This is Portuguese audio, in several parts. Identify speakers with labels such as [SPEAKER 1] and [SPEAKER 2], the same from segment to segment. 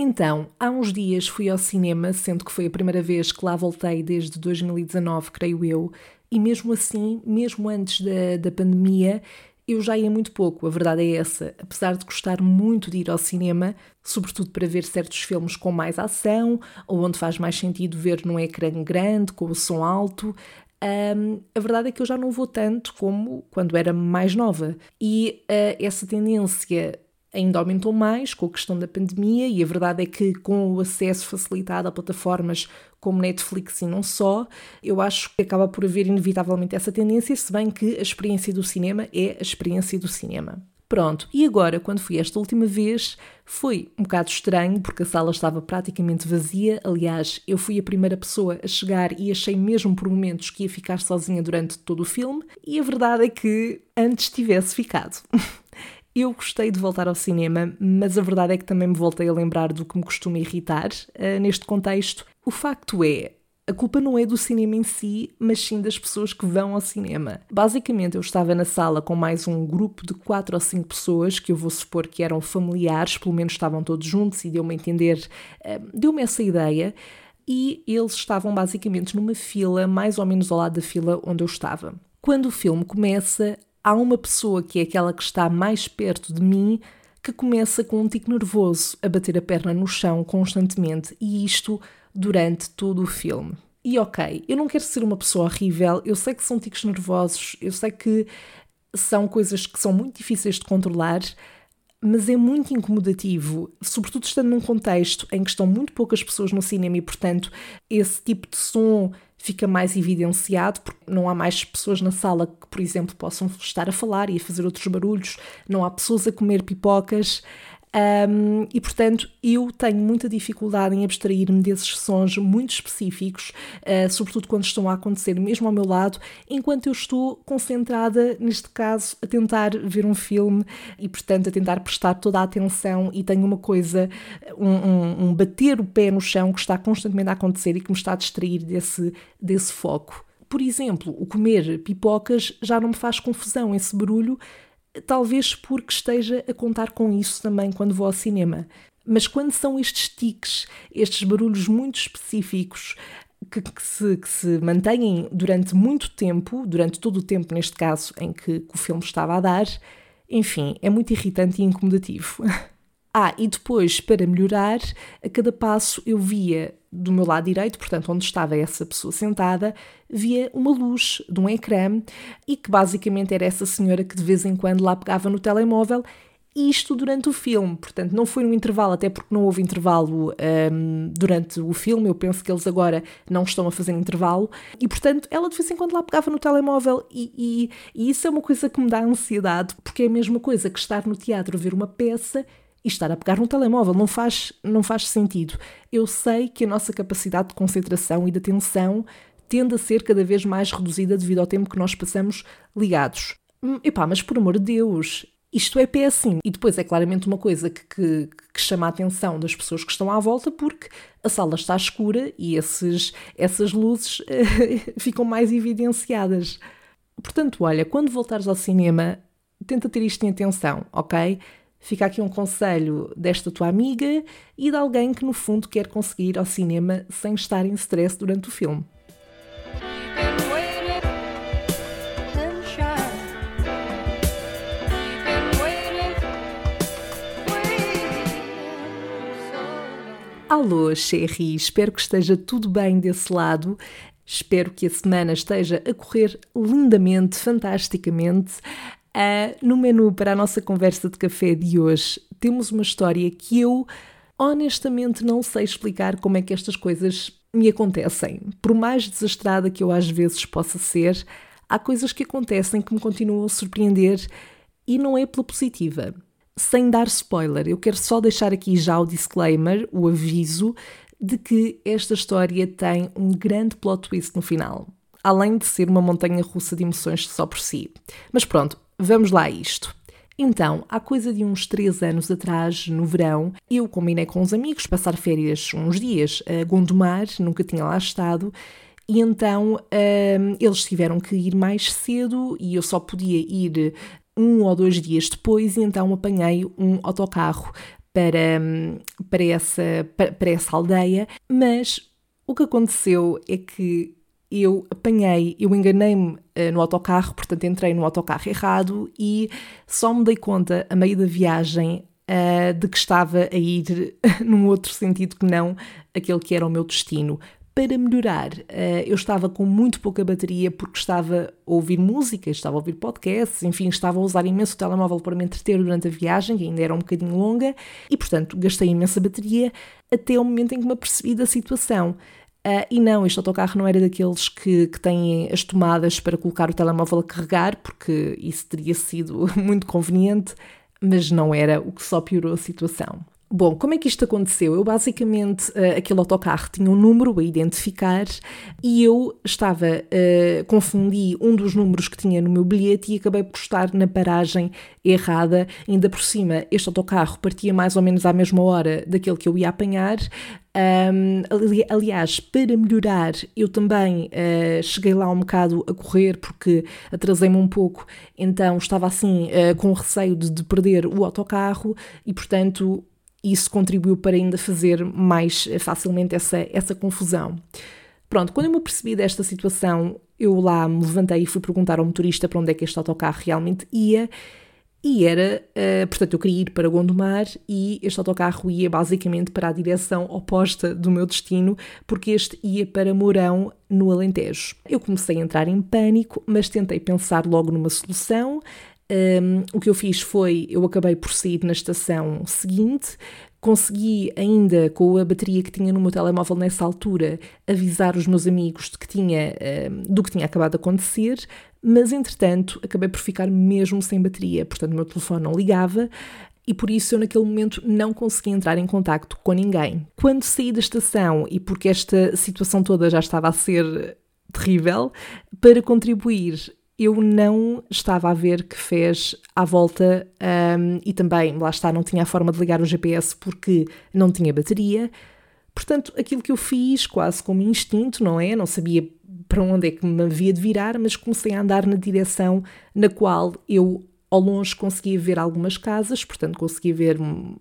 [SPEAKER 1] Então, há uns dias fui ao cinema, sendo que foi a primeira vez que lá voltei desde 2019, creio eu, e mesmo assim, mesmo antes da, da pandemia, eu já ia muito pouco, a verdade é essa. Apesar de gostar muito de ir ao cinema, sobretudo para ver certos filmes com mais ação, ou onde faz mais sentido ver num ecrã grande, com o som alto, um, a verdade é que eu já não vou tanto como quando era mais nova. E uh, essa tendência ainda aumentou mais com a questão da pandemia, e a verdade é que com o acesso facilitado a plataformas como Netflix e não só, eu acho que acaba por haver inevitavelmente essa tendência, se bem que a experiência do cinema é a experiência do cinema. Pronto, e agora, quando fui esta última vez, foi um bocado estranho, porque a sala estava praticamente vazia. Aliás, eu fui a primeira pessoa a chegar e achei mesmo por momentos que ia ficar sozinha durante todo o filme, e a verdade é que antes tivesse ficado. Eu gostei de voltar ao cinema, mas a verdade é que também me voltei a lembrar do que me costuma irritar uh, neste contexto. O facto é, a culpa não é do cinema em si, mas sim das pessoas que vão ao cinema. Basicamente, eu estava na sala com mais um grupo de quatro ou cinco pessoas que eu vou supor que eram familiares, pelo menos estavam todos juntos e deu-me a entender, uh, deu-me essa ideia. E eles estavam basicamente numa fila, mais ou menos ao lado da fila onde eu estava. Quando o filme começa, há uma pessoa que é aquela que está mais perto de mim que começa com um tico nervoso a bater a perna no chão constantemente e isto durante todo o filme. E ok, eu não quero ser uma pessoa horrível, eu sei que são ticos nervosos, eu sei que são coisas que são muito difíceis de controlar, mas é muito incomodativo, sobretudo estando num contexto em que estão muito poucas pessoas no cinema e, portanto, esse tipo de som fica mais evidenciado, porque não há mais pessoas na sala que, por exemplo, possam estar a falar e a fazer outros barulhos, não há pessoas a comer pipocas. Um, e portanto, eu tenho muita dificuldade em abstrair-me desses sons muito específicos, uh, sobretudo quando estão a acontecer mesmo ao meu lado, enquanto eu estou concentrada, neste caso, a tentar ver um filme e, portanto, a tentar prestar toda a atenção. E tenho uma coisa, um, um, um bater o pé no chão que está constantemente a acontecer e que me está a distrair desse, desse foco. Por exemplo, o comer pipocas já não me faz confusão, esse barulho talvez porque esteja a contar com isso também quando vou ao cinema. Mas quando são estes tiques, estes barulhos muito específicos, que, que, se, que, se, mantêm durante muito tempo, durante todo o tempo, neste caso, em que, que o filme estava a dar, enfim, é muito irritante e incomodativo. Ah, e depois, para melhorar, a cada passo eu via do meu lado direito, portanto, onde estava essa pessoa sentada, via uma luz de um ecrã e que basicamente era essa senhora que de vez em quando lá pegava no telemóvel. Isto durante o filme, portanto, não foi no intervalo, até porque não houve intervalo um, durante o filme. Eu penso que eles agora não estão a fazer intervalo, e portanto, ela de vez em quando lá pegava no telemóvel, e, e, e isso é uma coisa que me dá ansiedade, porque é a mesma coisa que estar no teatro a ver uma peça e estar a pegar no telemóvel. Não faz, não faz sentido. Eu sei que a nossa capacidade de concentração e de atenção tende a ser cada vez mais reduzida devido ao tempo que nós passamos ligados. Hum, epá, mas por amor de Deus, isto é péssimo. E depois é claramente uma coisa que, que, que, chama a atenção das pessoas que estão à volta, porque a sala está escura e esses, essas luzes ficam mais evidenciadas. Portanto, olha, quando voltares ao cinema, tenta ter isto em atenção, ok? Fica aqui um conselho desta tua amiga e de alguém que, no fundo, quer conseguir ir ao cinema sem estar em stress durante o filme. Alô, Sherry, espero que esteja tudo bem desse lado. Espero que a semana esteja a correr lindamente, fantasticamente. Uh, no menu para a nossa conversa de café de hoje, temos uma história que eu honestamente não sei explicar como é que estas coisas me acontecem. Por mais desastrada que eu às vezes possa ser, há coisas que acontecem que me continuam a surpreender e não é pela positiva. Sem dar spoiler, eu quero só deixar aqui já o disclaimer, o aviso, de que esta história tem um grande plot twist no final, além de ser uma montanha russa de emoções só por si. Mas pronto, Vamos lá a isto. Então, há coisa de uns três anos atrás, no verão, eu combinei com uns amigos passar férias uns dias a Gondomar, nunca tinha lá estado, e então um, eles tiveram que ir mais cedo e eu só podia ir um ou dois dias depois, e então apanhei um autocarro para, para, essa, para, para essa aldeia, mas o que aconteceu é que eu apanhei, eu enganei-me uh, no autocarro, portanto entrei no autocarro errado e só me dei conta a meio da viagem uh, de que estava a ir num outro sentido que não aquele que era o meu destino. Para melhorar, uh, eu estava com muito pouca bateria porque estava a ouvir música, estava a ouvir podcasts, enfim, estava a usar imenso o telemóvel para me entreter durante a viagem, que ainda era um bocadinho longa, e portanto gastei imensa bateria até o momento em que me apercebi da situação. Uh, e não, este autocarro não era daqueles que, que têm as tomadas para colocar o telemóvel a carregar, porque isso teria sido muito conveniente, mas não era o que só piorou a situação. Bom, como é que isto aconteceu? Eu basicamente, uh, aquele autocarro tinha um número a identificar e eu estava, uh, confundi um dos números que tinha no meu bilhete e acabei por estar na paragem errada. Ainda por cima, este autocarro partia mais ou menos à mesma hora daquele que eu ia apanhar. Um, ali, aliás, para melhorar, eu também uh, cheguei lá um bocado a correr porque atrasei-me um pouco, então estava assim uh, com receio de, de perder o autocarro e, portanto, isso contribuiu para ainda fazer mais facilmente essa, essa confusão. Pronto, quando eu me percebi desta situação, eu lá me levantei e fui perguntar ao motorista para onde é que este autocarro realmente ia. E era, uh, portanto, eu queria ir para Gondomar e este autocarro ia basicamente para a direção oposta do meu destino, porque este ia para Mourão, no Alentejo. Eu comecei a entrar em pânico, mas tentei pensar logo numa solução. Um, o que eu fiz foi, eu acabei por sair na estação seguinte, consegui ainda, com a bateria que tinha no meu telemóvel nessa altura, avisar os meus amigos de que tinha, um, do que tinha acabado de acontecer, mas entretanto acabei por ficar mesmo sem bateria, portanto o meu telefone não ligava, e por isso eu naquele momento não consegui entrar em contacto com ninguém. Quando saí da estação e porque esta situação toda já estava a ser terrível, para contribuir eu não estava a ver que fez à volta um, e também, lá está, não tinha a forma de ligar o GPS porque não tinha bateria. Portanto, aquilo que eu fiz, quase como instinto, não é? Não sabia para onde é que me havia de virar, mas comecei a andar na direção na qual eu ao longe conseguia ver algumas casas, portanto conseguia ver hum,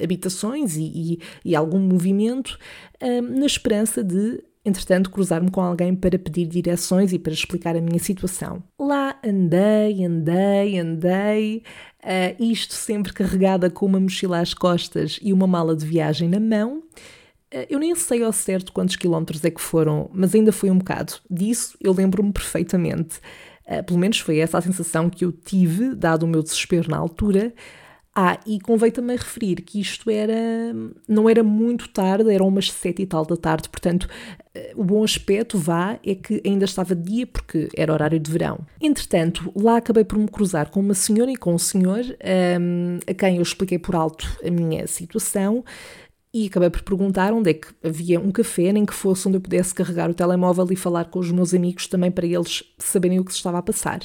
[SPEAKER 1] habitações e, e, e algum movimento, um, na esperança de entretanto, cruzar-me com alguém para pedir direções e para explicar a minha situação. Lá andei, andei, andei, uh, isto sempre carregada com uma mochila às costas e uma mala de viagem na mão. Uh, eu nem sei ao certo quantos quilómetros é que foram, mas ainda foi um bocado. Disso eu lembro-me perfeitamente. Uh, pelo menos foi essa a sensação que eu tive, dado o meu desespero na altura. Ah, e convém também referir que isto era não era muito tarde, eram umas sete e tal da tarde, portanto, eh, o bom aspecto, vá, é que ainda estava dia porque era horário de verão. Entretanto, lá acabei por me cruzar com uma senhora e com um senhor um, ehm, a quem eu expliquei por alto a minha situação e acabei por perguntar onde é que havia um café, nem que fosse onde eu pudesse carregar o telemóvel e falar com os meus amigos também para eles saberem o que se estava a passar.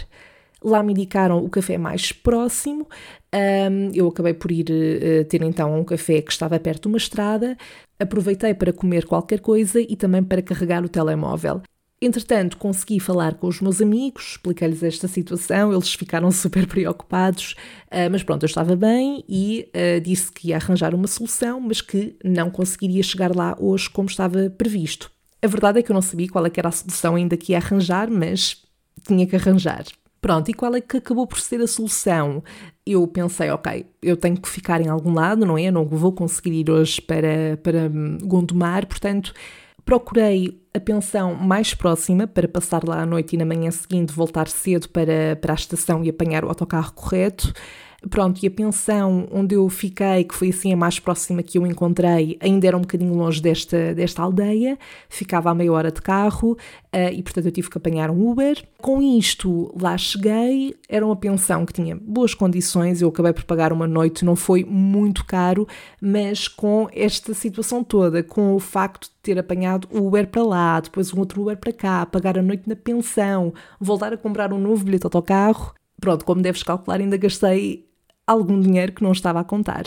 [SPEAKER 1] Lá me indicaram o café mais próximo. Um, eu acabei por ir uh, ter então um café que estava perto de uma estrada. Aproveitei para comer qualquer coisa e também para carregar o telemóvel. Entretanto, consegui falar com os meus amigos, expliquei-lhes esta situação, eles ficaram super preocupados, uh, mas pronto, eu estava bem e uh, disse que ia arranjar uma solução, mas que não conseguiria chegar lá hoje como estava previsto. A verdade é que eu não sabia qual é era a solução ainda que ia arranjar, mas tinha que arranjar. Pronto, e qual é que acabou por ser a solução? Eu pensei, ok, eu tenho que ficar em algum lado, não é? Eu não vou conseguir ir hoje para, para Gondomar, portanto, procurei a pensão mais próxima para passar lá à noite e na manhã seguinte voltar cedo para, para a estação e apanhar o autocarro correto. Pronto, e a pensão onde eu fiquei, que foi assim a mais próxima que eu encontrei, ainda era um bocadinho longe desta, desta aldeia, ficava a meia hora de carro uh, e, portanto, eu tive que apanhar um Uber. Com isto, lá cheguei, era uma pensão que tinha boas condições, eu acabei por pagar uma noite, não foi muito caro, mas com esta situação toda, com o facto de ter apanhado o Uber para lá, depois um outro Uber para cá, pagar a noite na pensão, voltar a comprar um novo bilhete de autocarro, pronto, como deves calcular, ainda gastei algum dinheiro que não estava a contar.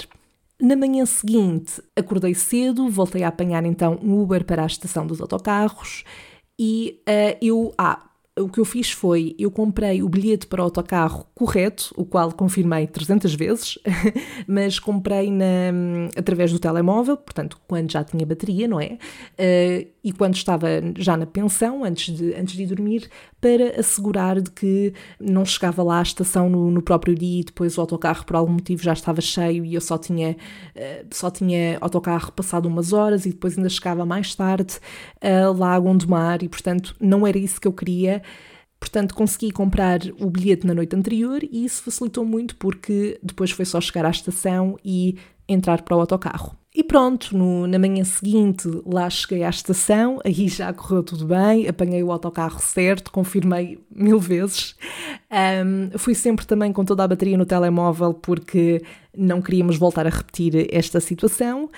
[SPEAKER 1] Na manhã seguinte, acordei cedo, voltei a apanhar então um Uber para a estação dos autocarros e uh, eu. Ah, o que eu fiz foi, eu comprei o bilhete para o autocarro correto, o qual confirmei 300 vezes, mas comprei na, através do telemóvel, portanto, quando já tinha bateria, não é? Uh, e quando estava já na pensão, antes de, antes de dormir, para assegurar de que não chegava lá à estação no, no próprio dia e depois o autocarro por algum motivo já estava cheio e eu só tinha, uh, só tinha autocarro passado umas horas e depois ainda chegava mais tarde uh, lá a Gondomar e, portanto, não era isso que eu queria. Portanto, consegui comprar o bilhete na noite anterior e isso facilitou muito porque depois foi só chegar à estação e entrar para o autocarro. E pronto, no, na manhã seguinte lá cheguei à estação, aí já correu tudo bem, apanhei o autocarro certo, confirmei mil vezes. Um, fui sempre também com toda a bateria no telemóvel porque não queríamos voltar a repetir esta situação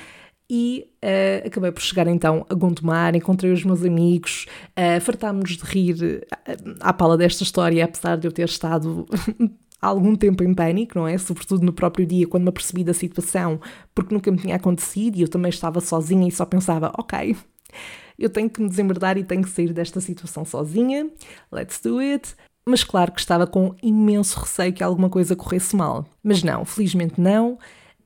[SPEAKER 1] e uh, acabei por chegar então a Gondomar, encontrei os meus amigos, uh, fartámos de rir uh, à pala desta história, apesar de eu ter estado algum tempo em pânico, não é? Sobretudo no próprio dia, quando me apercebi da situação, porque nunca me tinha acontecido e eu também estava sozinha e só pensava, ok, eu tenho que me desembardar e tenho que sair desta situação sozinha, let's do it. Mas claro que estava com imenso receio que alguma coisa corresse mal. Mas não, felizmente não.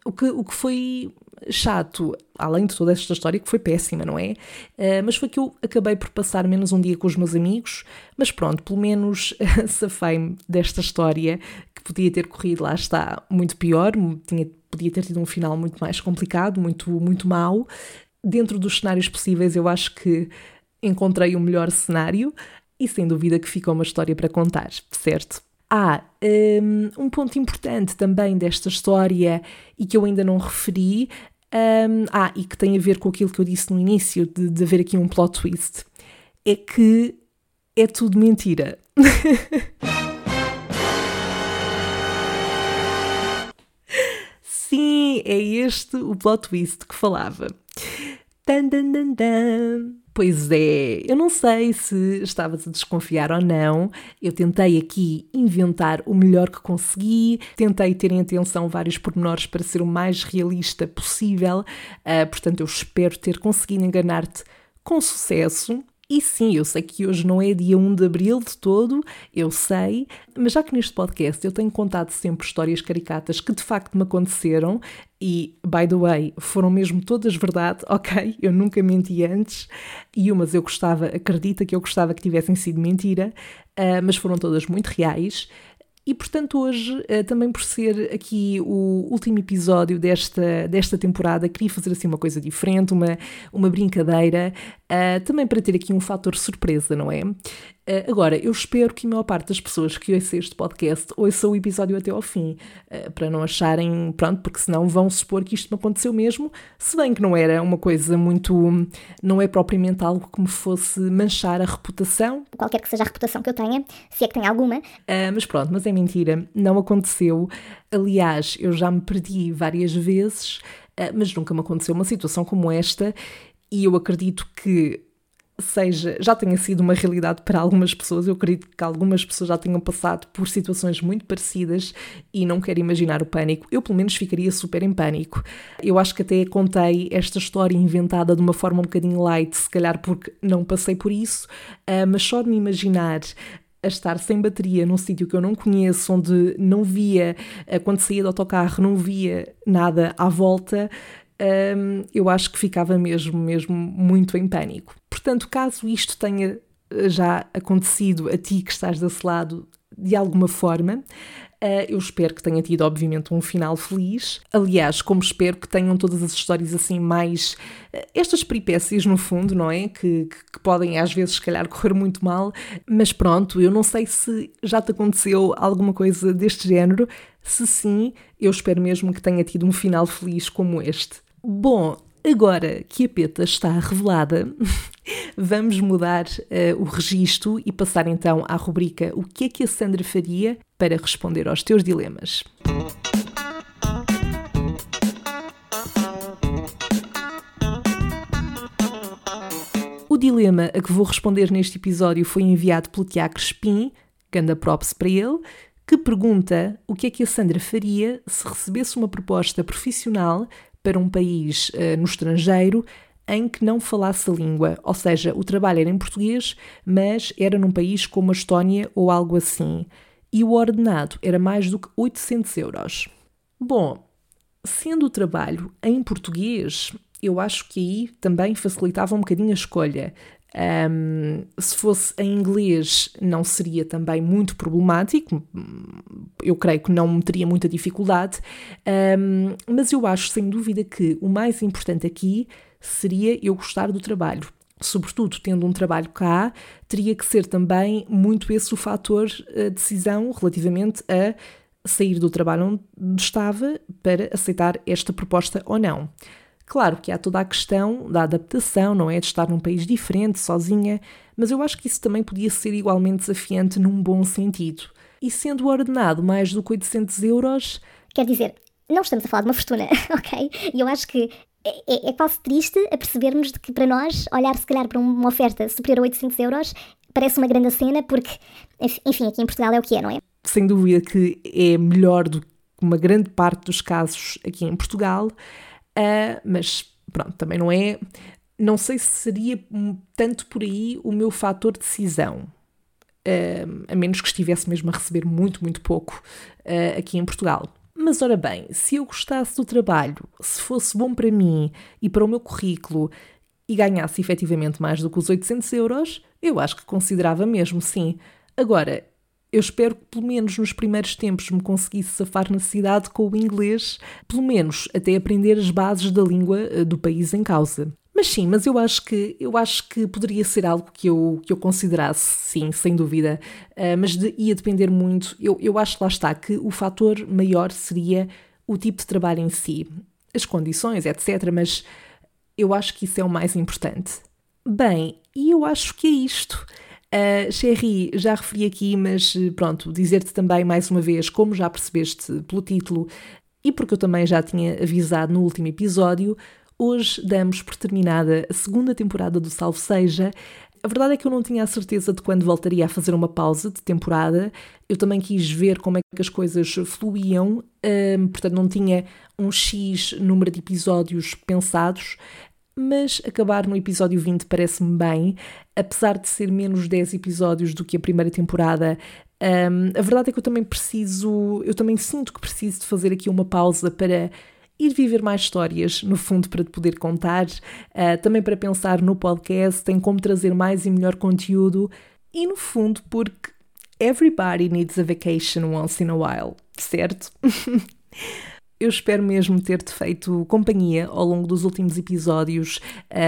[SPEAKER 1] O que, o que foi chato, além de toda esta história que foi péssima, não é? Uh, mas foi que eu acabei por passar menos um dia com os meus amigos, mas pronto, pelo menos safei-me desta história que podia ter corrido, lá está, muito pior, tinha, podia ter tido um final muito mais complicado, muito, muito mau. Dentro dos cenários possíveis, eu acho que encontrei o melhor cenário e sem dúvida que ficou uma história para contar, certo? Um, um, ponto importante também desta história e que eu ainda não referi, um, ah, e que tem a ver com aquilo que eu disse no início, de, de haver aqui um plot twist, é que é tudo mentira. Sim, é este o plot twist que falava. Dan, dan, dan, dan. Pois é, eu não sei se estavas a desconfiar ou não. Eu tentei aqui inventar o melhor que consegui, tentei ter em atenção vários pormenores para ser o mais realista possível, uh, portanto, eu espero ter conseguido enganar-te com sucesso. E sim, eu sei que hoje não é dia 1 de abril de todo, eu sei, mas já que neste podcast eu tenho contado sempre histórias caricatas que de facto me aconteceram e, by the way, foram mesmo todas verdade, ok? Eu nunca menti antes e umas eu gostava, acredita que eu gostava que tivessem sido mentira, uh, mas foram todas muito reais. E portanto, hoje, eh, também por ser aqui o último episódio desta, desta temporada, queria fazer assim uma coisa diferente, uma, uma brincadeira, uh, também para ter aqui um fator surpresa, não é? Uh, agora, eu espero que a maior parte das pessoas que ouçam este podcast ouçam o episódio até ao fim, uh, para não acharem, pronto, porque senão vão supor que isto me aconteceu mesmo, se bem que não era uma coisa muito. não é propriamente algo que me fosse manchar a reputação.
[SPEAKER 2] Qualquer que seja a reputação que eu tenha, se é que tenho alguma.
[SPEAKER 1] Uh, mas pronto, mas é mentira, não aconteceu. Aliás, eu já me perdi várias vezes, mas nunca me aconteceu uma situação como esta, e eu acredito que seja, já tenha sido uma realidade para algumas pessoas. Eu acredito que algumas pessoas já tenham passado por situações muito parecidas e não quero imaginar o pânico. Eu, pelo menos, ficaria super em pânico. Eu acho que até contei esta história inventada de uma forma um bocadinho light, se calhar porque não passei por isso, uh, mas só de me imaginar a estar sem bateria num sítio que eu não conheço, onde não via, ah, quando saía do autocarro, não via nada à volta, um, eu acho que ficava mesmo, mesmo muito em pânico. Portanto, caso isto tenha eh, já acontecido a ti que estás desse lado de alguma forma, Uh, eu espero que tenha tido, obviamente, um final feliz. Aliás, como espero que tenham todas as histórias assim mais. Uh, estas peripécias, no fundo, não é? Que, que, que, podem às vezes, se calhar, correr muito mal. Mas pronto, eu não sei se já te aconteceu alguma coisa deste género. Se sim, eu espero mesmo que tenha tido um final feliz como este. Bom, agora que a peta está revelada, vamos mudar uh, o registro e passar então à rubrica O que é que a Sandra faria para responder aos teus dilemas. O dilema a que vou responder neste episódio foi enviado pelo Tiago Crespim, ganda props para ele, que pergunta o que é que a Sandra faria se recebesse uma proposta profissional para um país uh, no estrangeiro em que não falasse a língua, ou seja, o trabalho era em português, mas era num país como a Estónia ou algo assim. E o ordenado era mais do que 800 euros. Bom, sendo o trabalho em português, eu acho que aí também facilitava um bocadinho a escolha. Um, se fosse em inglês, não seria também muito problemático, eu creio que não teria muita dificuldade, um, mas eu acho sem dúvida que o mais importante aqui seria eu gostar do trabalho. Sobretudo tendo um trabalho cá, teria que ser também muito esse o fator a decisão relativamente a sair do trabalho onde estava para aceitar esta proposta ou não. Claro que há toda a questão da adaptação, não é? De estar num país diferente, sozinha, mas eu acho que isso também podia ser igualmente desafiante num bom sentido. E sendo ordenado mais do que 800 euros.
[SPEAKER 2] Quer dizer, não estamos a falar de uma fortuna, ok? E eu acho que é, é, é quase triste a percebermos de que para nós, olhar se calhar para uma oferta superior a 800 euros parece uma grande cena, porque, enfim, aqui em Portugal é o que é, não é?
[SPEAKER 1] Sem dúvida que é melhor do que uma grande parte dos casos aqui em Portugal. Uh, mas pronto, também não é. Não sei se seria tanto por aí o meu fator de decisão. Uh, a menos que estivesse mesmo a receber muito, muito pouco uh, aqui em Portugal. Mas ora bem, se eu gostasse do trabalho, se fosse bom para mim e para o meu currículo e ganhasse efetivamente mais do que os 800 euros, eu acho que considerava mesmo, sim. Agora, eu espero que pelo menos nos primeiros tempos me conseguisse safar na cidade com o inglês, pelo menos até aprender as bases da língua eh, do país em causa. Mas sim, mas eu acho que eu acho que poderia ser algo que eu, que eu considerasse, sim, sem dúvida. Uh, mas de, ia depender muito. Eu, eu acho que lá está que o fator maior seria o tipo de trabalho em si, as condições, etc. Mas eu acho que isso é o mais importante. Bem, e eu acho que é isto. Uh, Sherry, já referi aqui, mas eh, pronto, dizer-te também mais uma vez, como já percebeste pelo título e porque eu também já tinha avisado no último episódio, hoje damos por terminada a segunda temporada do Salve Seja. A verdade é que eu não tinha a certeza de quando voltaria a fazer uma pausa de temporada. Eu também quis ver como é que as coisas fluíam, um, portanto, não tinha um X número de episódios pensados mas acabar no episódio 20 parece-me bem, apesar de ser menos 10 episódios do que a primeira temporada. Um, a verdade é que eu também preciso, eu também sinto que preciso de fazer aqui uma pausa para ir viver mais histórias, no fundo, para te poder contar, uh, também para pensar no podcast, em como trazer mais e melhor conteúdo e, no fundo, porque everybody needs a vacation once in a while, certo? Eu espero mesmo ter-te feito companhia ao longo dos últimos episódios.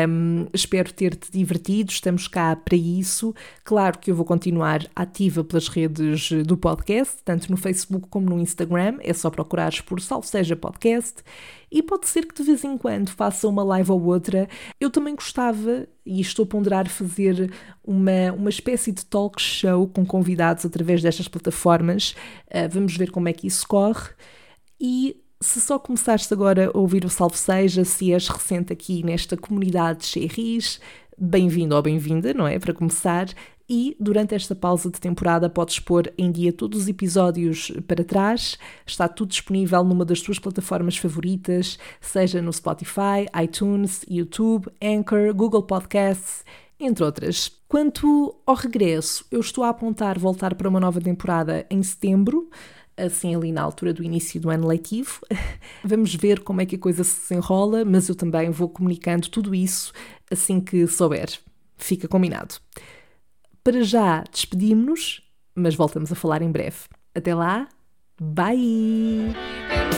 [SPEAKER 1] Um, espero ter-te divertido, estamos cá para isso. Claro que eu vou continuar ativa pelas redes do podcast, tanto no Facebook como no Instagram. É só procurares por Salve Seja Podcast. E pode ser que de vez em quando faça uma live ou outra. Eu também gostava, e estou a ponderar fazer uma, uma espécie de talk show com convidados através destas plataformas. Uh, vamos ver como é que isso corre. E se só começaste agora a ouvir o Salve Seja, se és recente aqui nesta comunidade de Xerris, bem-vindo ou bem-vinda, não é? Para começar. E durante esta pausa de temporada podes pôr em dia todos os episódios para trás. Está tudo disponível numa das tuas plataformas favoritas, seja no Spotify, iTunes, YouTube, Anchor, Google Podcasts, entre outras. Quanto ao regresso, eu estou a apontar voltar para uma nova temporada em setembro assim ali na altura do início do ano letivo. Vamos ver como é que a coisa se desenrola, mas eu também vou comunicando tudo isso assim que souber. Fica combinado. Para já, despedimos-nos, mas voltamos a falar em breve. Até lá, bye!